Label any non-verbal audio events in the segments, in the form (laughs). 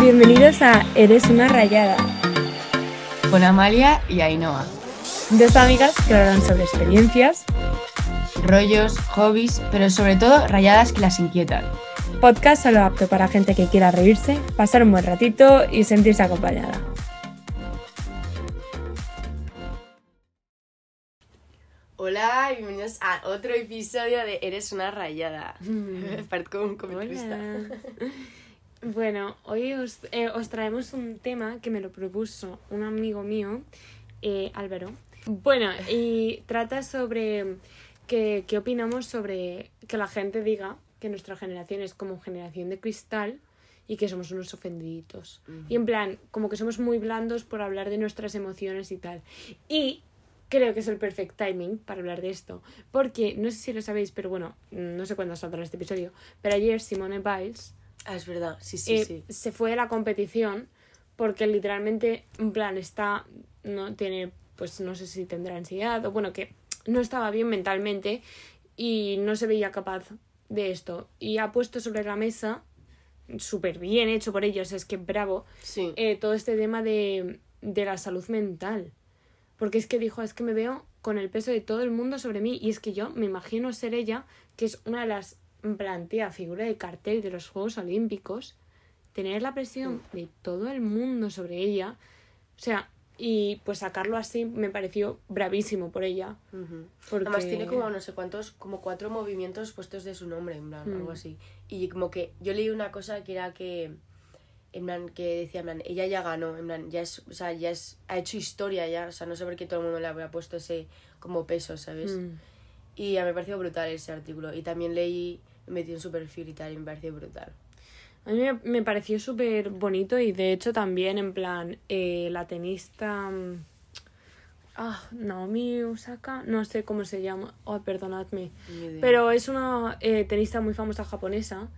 Bienvenidos a Eres una rayada. Con Amalia y Ainhoa. Dos amigas que hablarán sobre experiencias, rollos, hobbies, pero sobre todo rayadas que las inquietan. Podcast solo apto para gente que quiera reírse, pasar un buen ratito y sentirse acompañada. Hola y bienvenidos a otro episodio de Eres una rayada. (laughs) Parezco un comentarista. Bueno, hoy os, eh, os, traemos un tema que me lo propuso un amigo mío, eh, Álvaro. Bueno, y trata sobre qué opinamos sobre que la gente diga que nuestra generación es como generación de cristal y que somos unos ofendiditos. Y en plan, como que somos muy blandos por hablar de nuestras emociones y tal. Y creo que es el perfect timing para hablar de esto. Porque, no sé si lo sabéis, pero bueno, no sé cuándo saldrá este episodio, pero ayer Simone Biles Ah, es verdad, sí, sí, eh, sí. Se fue de la competición porque literalmente, en plan, está, no tiene, pues no sé si tendrá ansiedad o bueno, que no estaba bien mentalmente y no se veía capaz de esto. Y ha puesto sobre la mesa, súper bien hecho por ellos, es que bravo, sí. Eh, todo este tema de, de la salud mental. Porque es que dijo, es que me veo con el peso de todo el mundo sobre mí y es que yo me imagino ser ella, que es una de las plantea figura de cartel de los Juegos Olímpicos, tener la presión de todo el mundo sobre ella, o sea, y pues sacarlo así me pareció bravísimo por ella. Además tiene como no sé cuántos, como cuatro movimientos puestos de su nombre, en plan, algo mm. así. Y como que yo leí una cosa que era que, en plan, que decía, en plan, ella ya ganó, en plan, ya es, o sea, ya es, ha hecho historia ya, o sea, no sé por qué todo el mundo le habría puesto ese como peso, ¿sabes? Mm. Y a mí me pareció brutal ese artículo. Y también leí metió en su perfil y tal, y me pareció brutal. A mí me, pareció súper bonito y de hecho también en plan eh, la tenista... Mm, ah, Naomi Osaka, no sé cómo se llama, oh, perdonadme. Pero es una eh, tenista muy famosa japonesa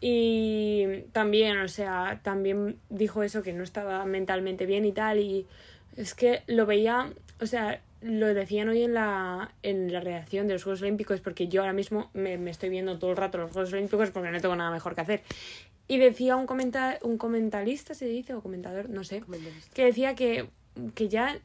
y también, o sea, también dijo eso, que no estaba mentalmente bien y tal y es que lo veía, o sea, lo decían hoy en la, en la redacción de los Juegos Olímpicos, porque yo ahora mismo me, me, estoy viendo todo el rato los Juegos Olímpicos porque no tengo nada mejor que hacer. Y decía un, comenta un comentarista, se dice, o comentador, no sé, que decía que, que ya,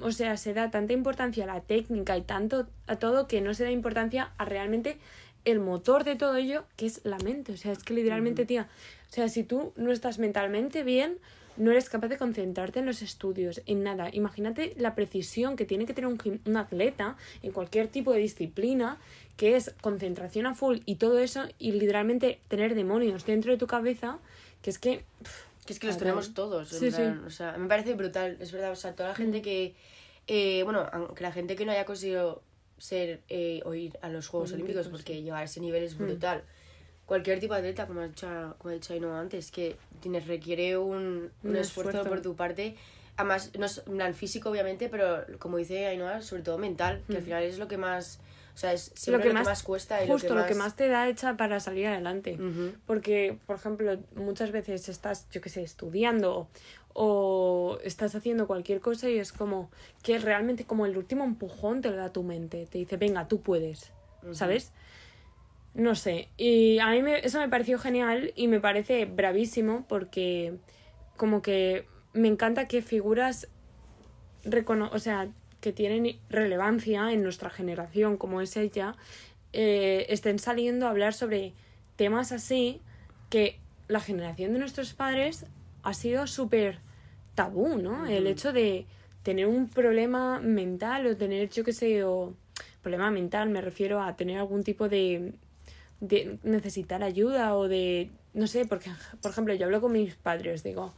o sea, se da tanta importancia a la técnica y tanto a todo que no se da importancia a realmente el motor de todo ello, que es la mente. O sea, es que literalmente, tía, o sea, si tú no estás mentalmente bien, no eres capaz de concentrarte en los estudios, en nada. Imagínate la precisión que tiene que tener un, atleta en cualquier tipo de disciplina, que es concentración a full y todo eso, y literalmente tener demonios dentro de tu cabeza, que es que... que es que los tenemos todos, sí, sí. o sea, me parece brutal, es verdad, o sea, toda la gente mm. que, eh, bueno, aunque la gente que no haya conseguido ser eh, o ir a los Juegos Olímpicos, porque llegar a ese nivel es mm. Cualquier tipo de atleta, como ha dicho, como ha dicho Ainhoa antes, que tienes, requiere un, un, esfuerzo, por tu parte. Además, no es plan físico, obviamente, pero como dice Ainhoa, sobre todo mental, que al mm. final es lo que más. O sea, es lo que, más, cuesta y justo lo que, más... lo que más te da hecha para salir adelante. Porque, por ejemplo, muchas veces estás, yo qué sé, estudiando o estás haciendo cualquier cosa y es como que realmente como el último empujón te lo da tu mente. Te dice, venga, tú puedes, ¿sabes? No sé, y a mí eso me pareció genial y me parece bravísimo porque como que me encanta que figuras recono o sea, que tienen relevancia en nuestra generación como es ella, eh, estén saliendo a hablar sobre temas así que la generación de nuestros padres ha sido súper tabú, ¿no? El hecho de tener un problema mental o tener, yo qué sé, o problema mental, me refiero a tener algún tipo de, de necesitar ayuda o de, no sé, porque, por ejemplo, yo hablo con mis padres, digo,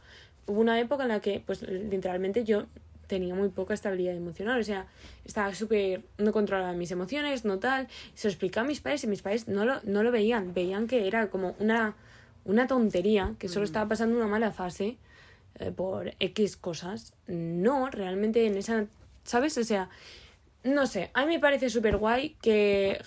hubo una época en la que, pues, literalmente yo tenía muy poca estabilidad emocional, o sea, estaba súper, no controlaba mis emociones, no tal, se lo explicaba a mis padres y mis padres no lo, no lo veían, veían que era como una, una tontería, que solo mm. estaba pasando una mala fase eh, por X cosas. No, realmente en esa, ¿sabes? O sea, no sé, a mí me parece súper guay que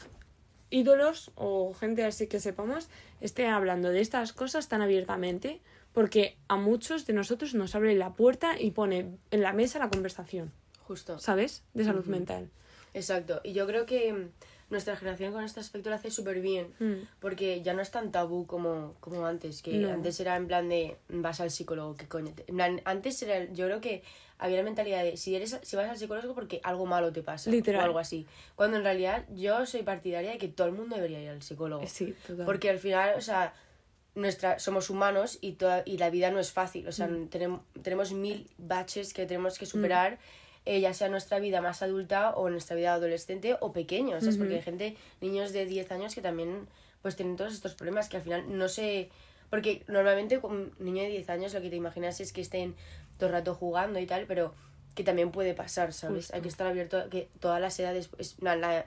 ídolos o gente así que sepamos esté hablando de estas cosas tan abiertamente porque a muchos de nosotros nos abre la puerta y pone en la mesa la conversación. Justo. ¿Sabes? De salud mental. Exacto. Y yo creo que nuestra generación con este aspecto lo hace súper bien, Mm. porque ya no es tan tabú como, como antes, que No. antes era en plan de vas al psicólogo, ¿qué coño? te- En plan, antes era, yo creo que había la mentalidad de si, eres, si vas al psicólogo porque algo malo te pasa, Literal. o algo así. Cuando en realidad yo soy partidaria de que todo el mundo debería ir al psicólogo. Sí, total. Porque al final, o sea, nuestra, somos humanos y, toda, y la vida no es fácil. O sea, Mm. tenemos, tenemos mil baches que tenemos que superar, eh, ya sea nuestra vida más adulta o nuestra vida adolescente o pequeños. ¿sabes? Porque hay gente, niños de 10 años que también pues tienen todos estos problemas que al final no se... Porque normalmente con un niño de 10 años lo que te imaginas es que estén todo el rato jugando y tal, pero que también puede pasar, ¿sabes? Justo. Hay que estar abierto a que todas las edades... es- la, la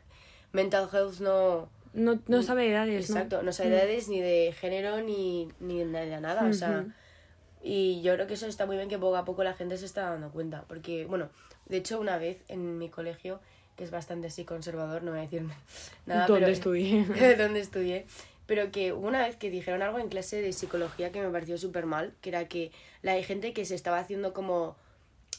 mental health no... No, no sabe edades, ¿no? Exacto, no sabe de edades, ni de género, ni, ni de nada, de nada, o sea... Y yo creo que eso está muy bien que poco a poco la gente se está dando cuenta. Porque, bueno, de hecho una vez en mi colegio, que es bastante así conservador, no voy a decir (laughs) nada, ¿Dónde pero... estudié? (laughs) donde estudié. Pero que hubo una vez que dijeron algo en clase de psicología que me pareció súper mal, que era que la hay gente que se estaba haciendo como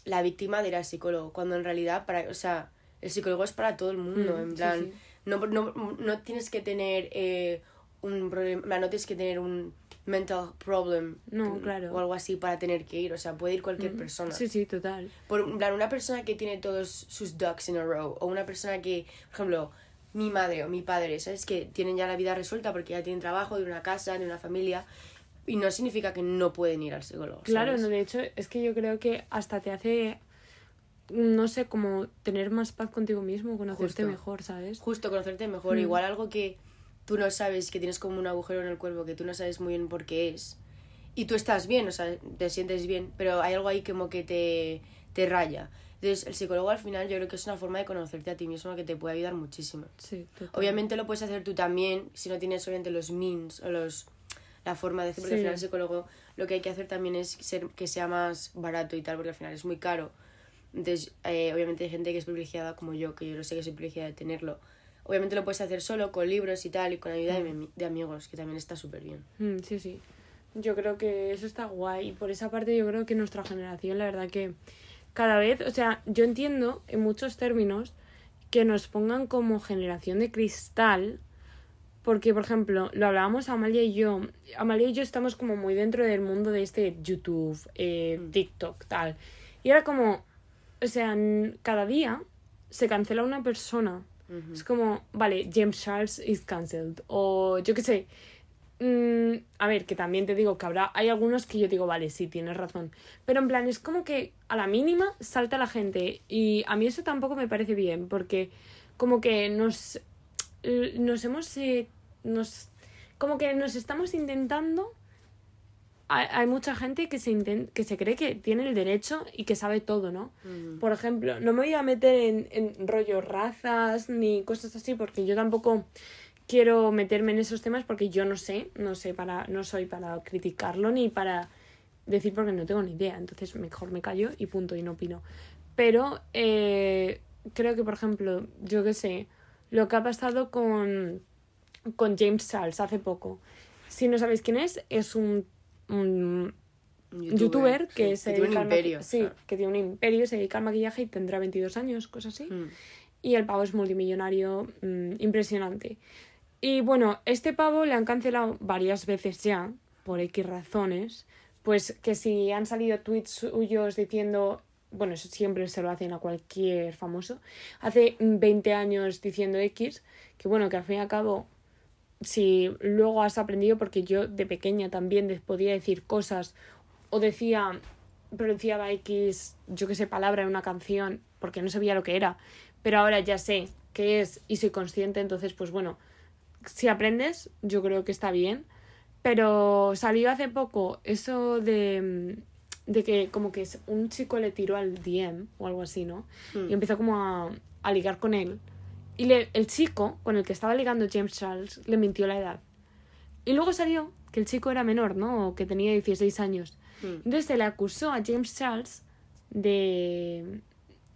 la víctima de ir al psicólogo, cuando en realidad, para, o sea, el psicólogo es para todo el mundo, Mm, en sí, plan, sí. No, no, no tienes que tener eh, un problema, no tienes que tener un mental problem No, mm, claro. o algo así para tener que ir, o sea, puede ir cualquier persona. Sí, sí, total. Por plan, una persona que tiene todos sus ducks in a row, o una persona que, por ejemplo, mi madre o mi padre, ¿sabes? Que tienen ya la vida resuelta porque ya tienen trabajo, de una casa, de una familia, y no significa que no pueden ir al psicólogo. Claro, ¿sabes? no, de hecho, es que yo creo que hasta te hace, no sé, como tener más paz contigo mismo, conocerte Justo. mejor, ¿sabes? Justo conocerte mejor, Mm. igual algo que tú no sabes, que tienes como un agujero en el cuerpo, que tú no sabes muy bien por qué es, y tú estás bien, o sea, te sientes bien, pero hay algo ahí como que te, te raya. Entonces, el psicólogo al final yo creo que es una forma de conocerte a ti mismo que te puede ayudar muchísimo. Sí. Obviamente lo puedes hacer tú también, si no tienes obviamente los means o los la forma de hacer, porque al Sí. final el psicólogo lo que hay que hacer también es ser que sea más barato y tal, porque al final es muy caro. Entonces, eh, obviamente hay gente que es privilegiada como yo, que yo lo sé que soy privilegiada de tenerlo. Obviamente lo puedes hacer solo, con libros y tal, y con ayuda de, mi- de amigos, que también está súper bien. Mm, sí, sí. Yo creo que eso está guay. Y por esa parte yo creo que nuestra generación, la verdad que cada vez, o sea, yo entiendo en muchos términos que nos pongan como generación de cristal. Porque, por ejemplo, lo hablábamos Amalia y yo. Amalia y yo estamos como muy dentro del mundo de este YouTube, eh, TikTok, tal. Y era como, o sea, cada día se cancela una persona. Es como, vale, James Charles is cancelled. O yo qué sé. Mm, a ver, que también te digo que habrá, hay algunos que yo digo, vale, sí, tienes razón. Pero en plan, es como que a la mínima salta la gente. Y a mí eso tampoco me parece bien, porque como que nos, nos hemos, eh, nos, como que nos estamos intentando. Hay, hay mucha gente que se, inten- que se cree que tiene el derecho y que sabe todo, ¿no? Por ejemplo, no me voy a meter en, en rollos razas ni cosas así, porque yo tampoco quiero meterme en esos temas porque yo no sé, no sé para, no soy para criticarlo ni para decir porque no tengo ni idea, entonces mejor me callo y punto y no opino. Pero eh, creo que por ejemplo, yo qué sé, lo que ha pasado con, con James Charles hace poco. Si no sabéis quién es, es un, un Un youtuber, sí, que se tiene un dedica al imperio. sí, que tiene un imperio, se dedica al maquillaje y tendrá 22 años, cosas así. Mm. Y el pavo es multimillonario, mm, impresionante. Y bueno, este pavo le han cancelado varias veces ya, por X razones. Pues que si han salido tweets suyos diciendo, bueno, eso siempre se lo hacen a cualquier famoso, hace 20 años diciendo X, que bueno, que al fin y al cabo, si luego has aprendido, porque yo de pequeña también podía decir cosas o decía, pronunciaba X, yo que sé, palabra en una canción, porque no sabía lo que era, pero ahora ya sé qué es y soy consciente, entonces pues bueno, si aprendes, yo creo que está bien. Pero salió hace poco eso de, de que como que un chico le tiró al DM o algo así, ¿no? Hmm. Y empezó como a, a ligar con él. Y le, el chico con el que estaba ligando James Charles le mintió la edad. Y luego salió que el chico era menor, ¿no? O que tenía 16 años. Mm. Entonces se le acusó a James Charles de,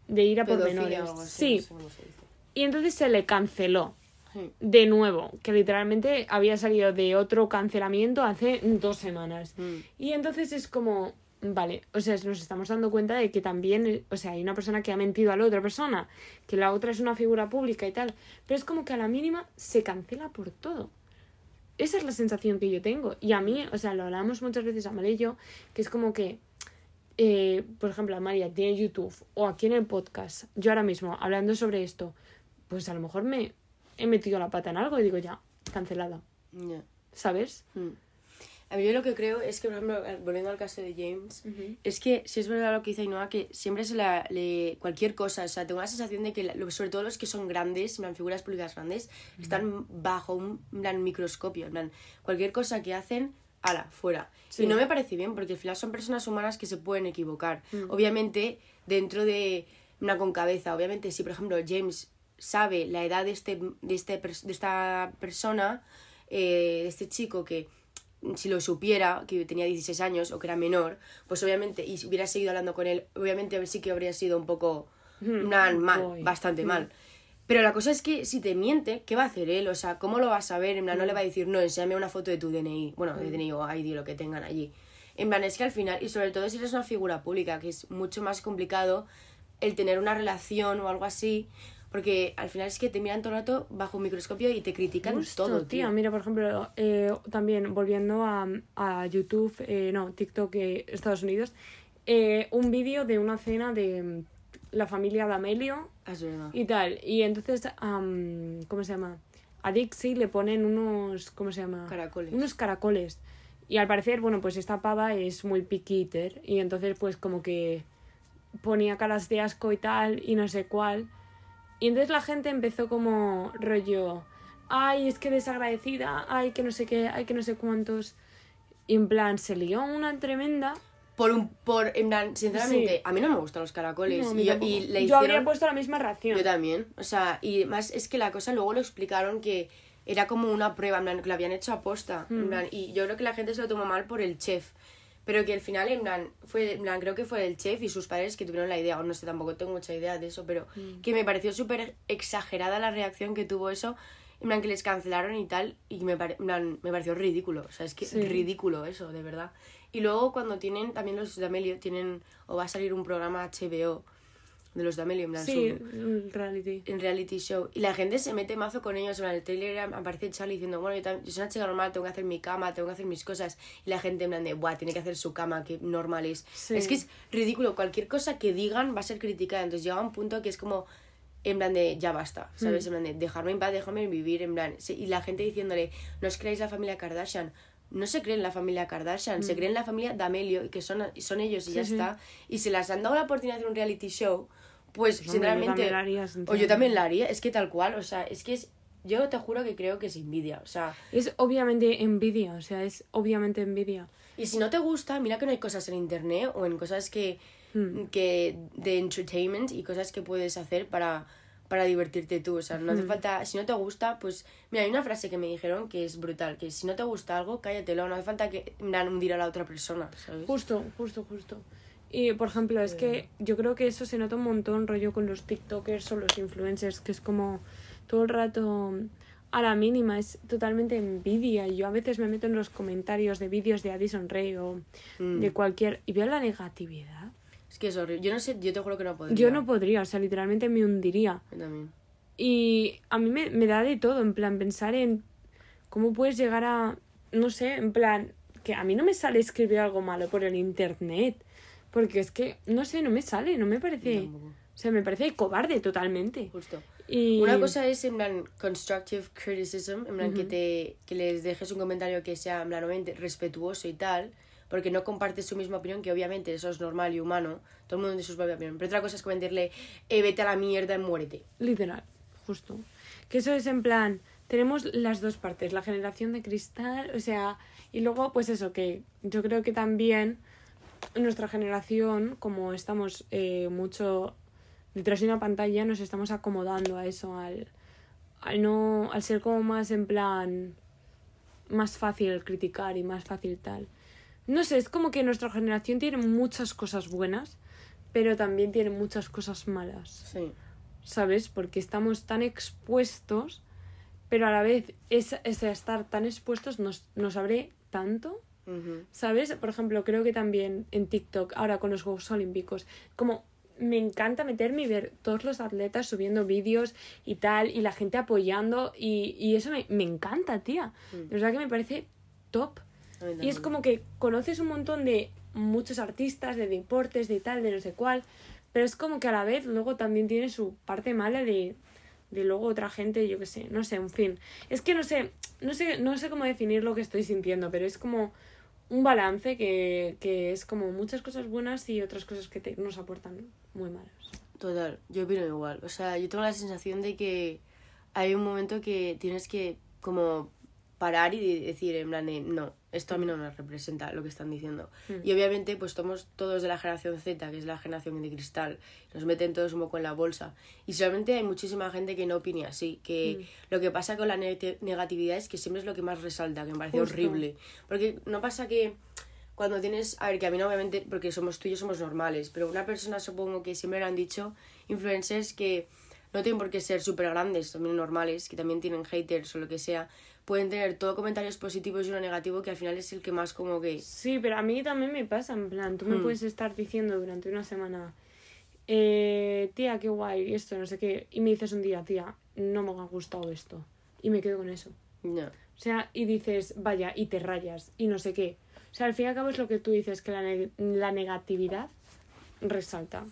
de ir a por Pedofilia menores. o algo así, sí. no sé cómo se dice. Y entonces se le canceló Sí. de nuevo, que literalmente había salido de otro cancelamiento hace dos semanas. Mm. Y entonces es como, vale, o sea, nos estamos dando cuenta de que también, o sea, hay una persona que ha mentido a la otra persona, que la otra es una figura pública y tal, pero es como que a la mínima se cancela por todo. Esa es la sensación que yo tengo. Y a mí, o sea, lo hablamos muchas veces a y yo, que es como que, eh, por ejemplo, María tiene YouTube o aquí en el podcast, yo ahora mismo hablando sobre esto, pues a lo mejor me he metido la pata en algo y digo ya, cancelada. ¿Sabes? Mm. A mí yo lo que creo es que, por ejemplo, volviendo al caso de James, es que si es verdad lo que dice Ainhoa, que siempre se la, le, cualquier cosa, o sea, tengo la sensación de que, sobre todo los que son grandes, en figuras públicas grandes, están bajo un gran microscopio, en plan, cualquier cosa que hacen, ala, fuera. Y no me parece bien, porque al final son personas humanas que se pueden equivocar. Obviamente, dentro de una con cabeza, obviamente, si por ejemplo James sabe la edad de, este, de, este, de esta persona, eh, de este chico que si lo supiera, que tenía 16 años o que era menor, pues obviamente, y hubiera seguido hablando con él, obviamente sí que habría sido un poco mal, bastante mal. Pero la cosa es que si te miente, ¿qué va a hacer él? O sea, ¿cómo lo vas a ver? En plan, no le va a decir, no, enséñame una foto de tu DNI. Bueno, de DNI o ID, lo que tengan allí. En plan, es que al final, y sobre todo si eres una figura pública, que es mucho más complicado el tener una relación o algo así, porque al final es que te miran todo el rato bajo un microscopio y te critican todo, tío. Mira, por ejemplo, eh, también volviendo a, a YouTube, eh, no, TikTok, eh, Estados Unidos, un vídeo de una cena de mm, la familia D'Amelio ah, es verdad. y tal. Y entonces, ¿cómo se llama? A Dixie le ponen unos, ¿cómo se llama? Caracoles. Unos caracoles. Y al parecer, bueno, pues esta pava es muy piquiter y entonces pues como que ponía caras de asco y tal y no sé cuál. Y entonces la gente empezó como rollo, ay, es que desagradecida, ay, que no sé qué, ay, que no sé cuántos. Y en plan, se lió una tremenda. Por un, por, en plan, sinceramente, a mí no me gustan los caracoles. y, yo, y yo habría puesto la misma reacción. Yo también. O sea, y más es que la cosa luego lo explicaron que era como una prueba, en plan, que lo habían hecho a posta. En mm. plan, y yo creo que la gente se lo tomó mal por el chef pero que al final en plan fue en plan creo que fue el chef y sus padres que tuvieron la idea o no sé tampoco tengo mucha idea de eso pero mm. que me pareció súper exagerada la reacción que tuvo eso en plan que les cancelaron y tal y me, me pareció ridículo o sea es que ridículo eso de verdad y luego cuando tienen también los de Amelio tienen o va a salir un programa HBO de los D'Amelio, en sí, en reality. En reality show. Y la gente se mete mazo con ellos. En el trailer aparece Charlie diciendo, bueno, yo, soy una chica normal, tengo que hacer mi cama, tengo que hacer mis cosas. Y la gente en plan de, buah, tiene que hacer su cama, que normal es. Es que es ridículo. Cualquier cosa que digan va a ser criticada. Entonces llega un punto que es como, en plan de, ya basta, ¿sabes? Mm. En plan de, dejarme en paz, déjame vivir, en plan. Y la gente diciéndole, no os creéis la familia Kardashian no se creen la familia Kardashian, se mm. creen la familia D'Amelio que son, son ellos y ya está. Y se las han dado la oportunidad de hacer un reality show, pues, pues sinceramente. o yo también la haría, es que tal cual, o sea, es que es. Yo te juro que creo que es envidia, o sea. Es obviamente envidia, o sea, es obviamente envidia. Y si no te gusta, mira que no hay cosas en internet o en cosas que. Hmm. que de entertainment y cosas que puedes hacer para para divertirte tú. O sea, no hace hmm. falta, si no te gusta, pues, mira, hay una frase que me dijeron que es brutal, que si no te gusta algo, cállatelo, no hace falta que hundir a la otra persona, ¿sabes? Justo, justo, justo. Y por ejemplo, es que yo creo que eso se nota un montón rollo con los TikTokers o los influencers, que es como todo el rato a la mínima, es totalmente envidia. Y yo a veces me meto en los comentarios de vídeos de Addison Rey o mm. de cualquier. y veo la negatividad. Es que es horrible. Yo no sé, yo te juro que no podría. Yo no podría, o sea, literalmente me hundiría. Yo también. Y a mí me, me da de todo, en plan, pensar en cómo puedes llegar a. No sé, en plan, que a mí no me sale escribir algo malo por el internet. Porque es que, no sé, no me sale, no me parece... O sea, me parece cobarde totalmente. Justo. Y... Una cosa es, en plan, constructive criticism, en plan, que, te, que les dejes un comentario que sea, en plan, respetuoso y tal, porque no compartes su misma opinión, que obviamente eso es normal y humano, todo el mundo tiene su propia opinión. Pero otra cosa es comentarle, eh, vete a la mierda y muérete. Literal, justo. Que eso es en plan, tenemos las dos partes, la generación de cristal, o sea, y luego, pues eso, que yo creo que también nuestra generación, como estamos eh, mucho detrás de una pantalla, nos estamos acomodando a eso, al, al no, al ser como más en plan más fácil criticar y más fácil tal. No sé, es como que nuestra generación tiene muchas cosas buenas, pero también tiene muchas cosas malas. Sí. ¿Sabes? Porque estamos tan expuestos, pero a la vez ese, estar tan expuestos nos, nos abre tanto ¿Sabes? Por ejemplo, creo que también en TikTok, ahora con los Juegos Olímpicos, como me encanta meterme y ver todos los atletas subiendo vídeos y tal, y la gente apoyando, y, y eso me, me, encanta, tía. Mm. De verdad que me parece top. Y es como que conoces un montón de muchos artistas, de deportes, de tal, de no sé cuál, pero es como que a la vez luego también tiene su parte mala de, de luego otra gente, yo qué sé, no sé, en fin. Es que no sé, no sé, no sé cómo definir lo que estoy sintiendo, pero es como un balance que, que es como muchas cosas buenas y otras cosas que te, nos aportan muy malas. Total, yo opino igual. O sea, yo tengo la sensación de que hay un momento que tienes que como parar y decir en plan de, no, esto a mí no me representa lo que están diciendo. Mm. Y obviamente pues somos todos de la generación Z, que es la generación de cristal, nos meten todos un poco en la bolsa. Y solamente hay muchísima gente que no opine así, que mm. lo que pasa con la negatividad es que siempre es lo que más resalta, que me parece horrible. Porque no pasa que cuando tienes, a ver, que a mí no obviamente, porque somos tú y yo somos normales, pero una persona supongo que siempre le han dicho, influencers que no tienen por qué ser súper grandes, también normales, que también tienen haters o lo que sea, pueden tener todo comentarios positivos y uno negativo que al final es el que más como que... Sí, pero a mí también me pasa, en plan, tú me hmm. puedes estar diciendo durante una semana, eh, tía, qué guay, esto, no sé qué, y me dices un día, tía, no me ha gustado esto, y me quedo con eso. No. O sea, y dices, vaya, y te rayas, y no sé qué. O sea, al fin y al cabo es lo que tú dices, que la, la negatividad resalta.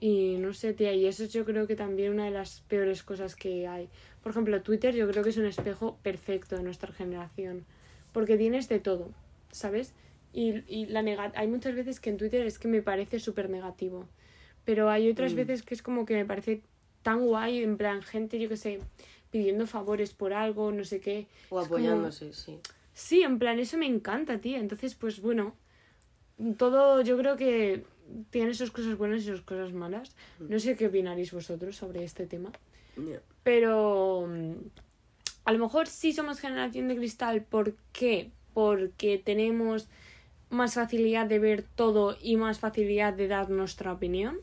Y no sé, tía, y eso es yo creo que también una de las peores cosas que hay. Por ejemplo, Twitter yo creo que es un espejo perfecto de nuestra generación, porque tienes de todo, ¿sabes? Y, y la hay muchas veces que en Twitter es que me parece súper negativo, pero hay otras mm. veces que es como que me parece tan guay, en plan, gente, yo que sé, pidiendo favores por algo, no sé qué. O apoyándose, sí. Sí, en plan, eso me encanta, tía. Entonces, pues bueno, todo yo creo que tiene sus cosas buenas y sus cosas malas. Mm. No sé qué opinaréis vosotros sobre este tema. Pero mm, a lo mejor sí somos generación de cristal. ¿Por qué? Porque tenemos más facilidad de ver todo y más facilidad de dar nuestra opinión.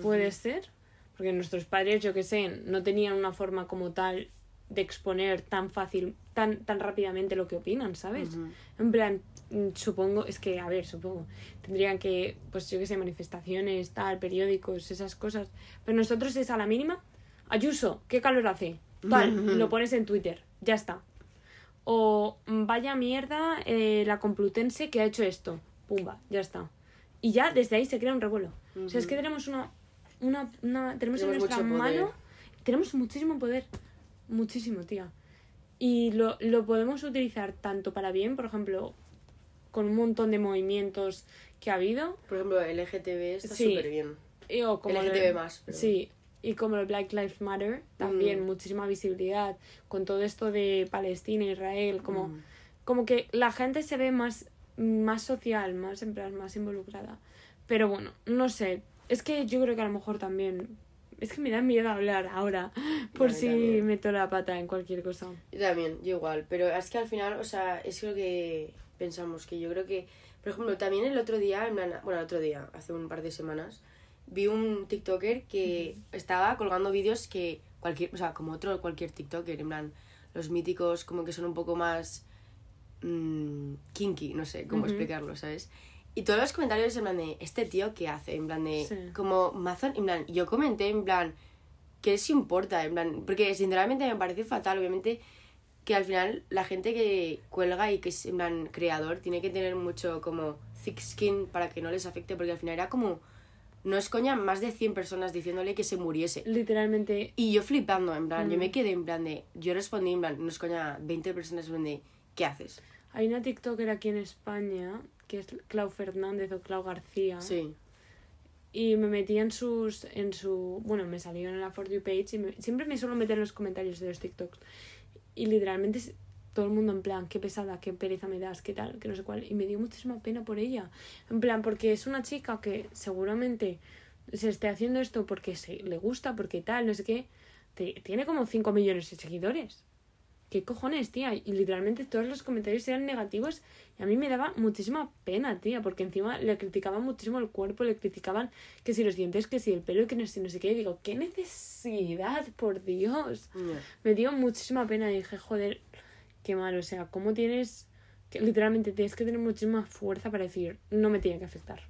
Puede ser. Porque nuestros padres, yo que sé, no tenían una forma como tal de exponer tan fácil, tan, tan rápidamente lo que opinan, ¿sabes? En plan, mm, supongo, es que, a ver, supongo, tendrían que, pues yo que sé, manifestaciones, tal, periódicos, esas cosas. Pero nosotros es a la mínima Ayuso, ¿qué calor hace? Tal, lo pones en Twitter, ya está. O vaya mierda eh, la Complutense que ha hecho esto. Pumba, ya está. Y ya desde ahí se crea un revuelo. O sea, es que tenemos una. una, una tenemos, en nuestra mano. Tenemos muchísimo poder. Muchísimo, tía. Y lo, lo podemos utilizar tanto para bien, por ejemplo, con un montón de movimientos que ha habido. Por ejemplo, el LGTB está súper bien. o como LGTB más. Sí, y como el Black Lives Matter, también mm. muchísima visibilidad con todo esto de Palestina, Israel, como, mm. como que la gente se ve más, más social, más en plan, más involucrada. Pero bueno, no sé, es que yo creo que a lo mejor también es que me da miedo hablar ahora por si meto la pata en cualquier cosa. Yo también, yo igual. Pero es que al final, o sea, es lo que pensamos, que yo creo que, por ejemplo, también el otro día, bueno, el otro día, hace un par de semanas, vi un TikToker que estaba colgando vídeos que cualquier, o sea, como otro cualquier TikToker, en plan, los míticos como que son un poco más mmm, kinky, no sé cómo explicarlo, ¿sabes? Y todos los comentarios en plan de, ¿este tío qué hace? En plan de, como Mazón, en plan, yo comenté en plan, ¿qué les importa? En plan, porque sinceramente me parece fatal, obviamente, que al final la gente que cuelga y que es en plan creador tiene que tener mucho como thick skin para que no les afecte, porque al final era como no es coña, más de 100 personas diciéndole que se muriese. Literalmente. Y yo flipando, en plan, yo me mm. quedé en plan de. Yo respondí en plan, no es coña, 20 personas en plan de. ¿Qué haces? Hay una TikToker aquí en España, que es Clau Fernández o Clau García. Sí. Y me metí en sus. en su. Bueno, me salió en la For You page y siempre me suelo meter en los comentarios de los TikToks. Y literalmente todo el mundo en plan, qué pesada, qué pereza me das, qué tal, que no sé cuál. Y me dio muchísima pena por ella. En plan, porque es una chica que seguramente se esté haciendo esto porque se, le gusta, porque tal, no sé qué. tiene como 5 millones de seguidores. ¿Qué cojones, tía? Y literalmente todos los comentarios eran negativos y a mí me daba muchísima pena, tía, porque encima le criticaban muchísimo el cuerpo, le criticaban que si los dientes, que si el pelo, que no sé, no sé qué. Y digo, ¿qué necesidad, por Dios? Me dio muchísima pena y dije, joder, qué mal, o sea, ¿cómo tienes que literalmente tienes que tener muchísima fuerza para decir, no me tiene que afectar.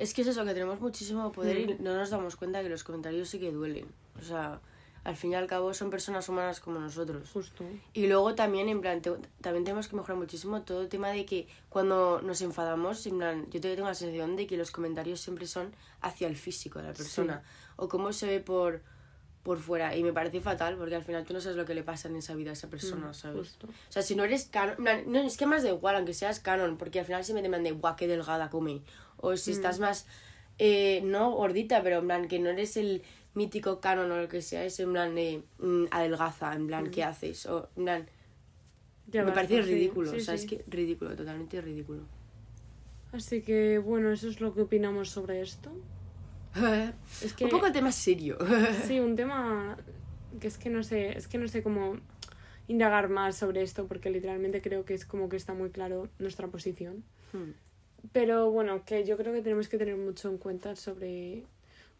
Es que es eso, que tenemos muchísimo poder y mm. no nos damos cuenta que los comentarios sí que duelen. O sea, al fin y al cabo son personas humanas como nosotros. Justo. Y luego también, en plan, también tenemos que mejorar muchísimo todo el tema de que cuando nos enfadamos, en plan, yo tengo la sensación de que los comentarios siempre son hacia el físico de la persona. O cómo se ve por por fuera y me parece fatal porque al final tú no sabes lo que le pasa en esa vida a esa persona, mm, ¿sabes? O sea, si no eres canon, no, es que más da igual, aunque seas canon, porque al final se me demandan de guau, qué delgada come. O si mm. estás más, eh, no gordita, pero en plan que no eres el mítico canon o lo que sea, es en plan de mm, adelgaza, en plan, ¿qué haces? O en plan, me parece ridículo, o sea, es que ridículo, totalmente ridículo. Así que bueno, eso es lo que opinamos sobre esto. (laughs) es que, un poco el tema serio. (laughs) sí, un tema que es que no sé, es que no sé cómo indagar más sobre esto porque literalmente creo que es como que está muy claro nuestra posición. Hmm. Pero bueno, que yo creo que tenemos que tener mucho en cuenta sobre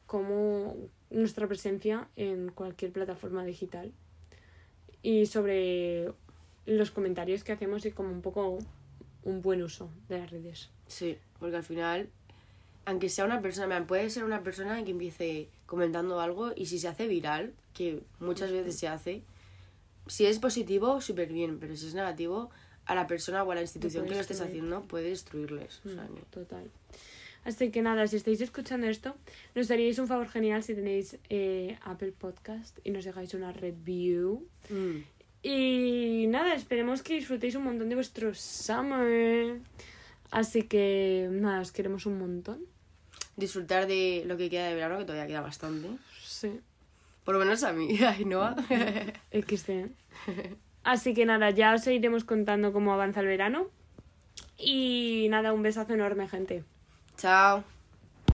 cómo nuestra presencia en cualquier plataforma digital y sobre los comentarios que hacemos y como un poco un buen uso de las redes. Sí, porque al final aunque sea una persona, puede ser una persona que empiece comentando algo y si se hace viral, que muchas veces se hace, si es positivo, súper bien, pero si es negativo, a la persona o a la institución que lo estés haciendo puede destruirles. Mm, total. Así que nada, si estáis escuchando esto, nos daríais un favor genial si tenéis eh, Apple Podcast y nos dejáis una review. Mm. Y nada, esperemos que disfrutéis un montón de vuestro summer. Así que nada, os queremos un montón disfrutar de lo que queda de verano, que todavía queda bastante. Sí. Por lo menos a mí, (laughs) ay, ¿no? (laughs) XD. Así que nada, ya os iremos contando cómo avanza el verano. Y nada, un besazo enorme, gente. Tchau.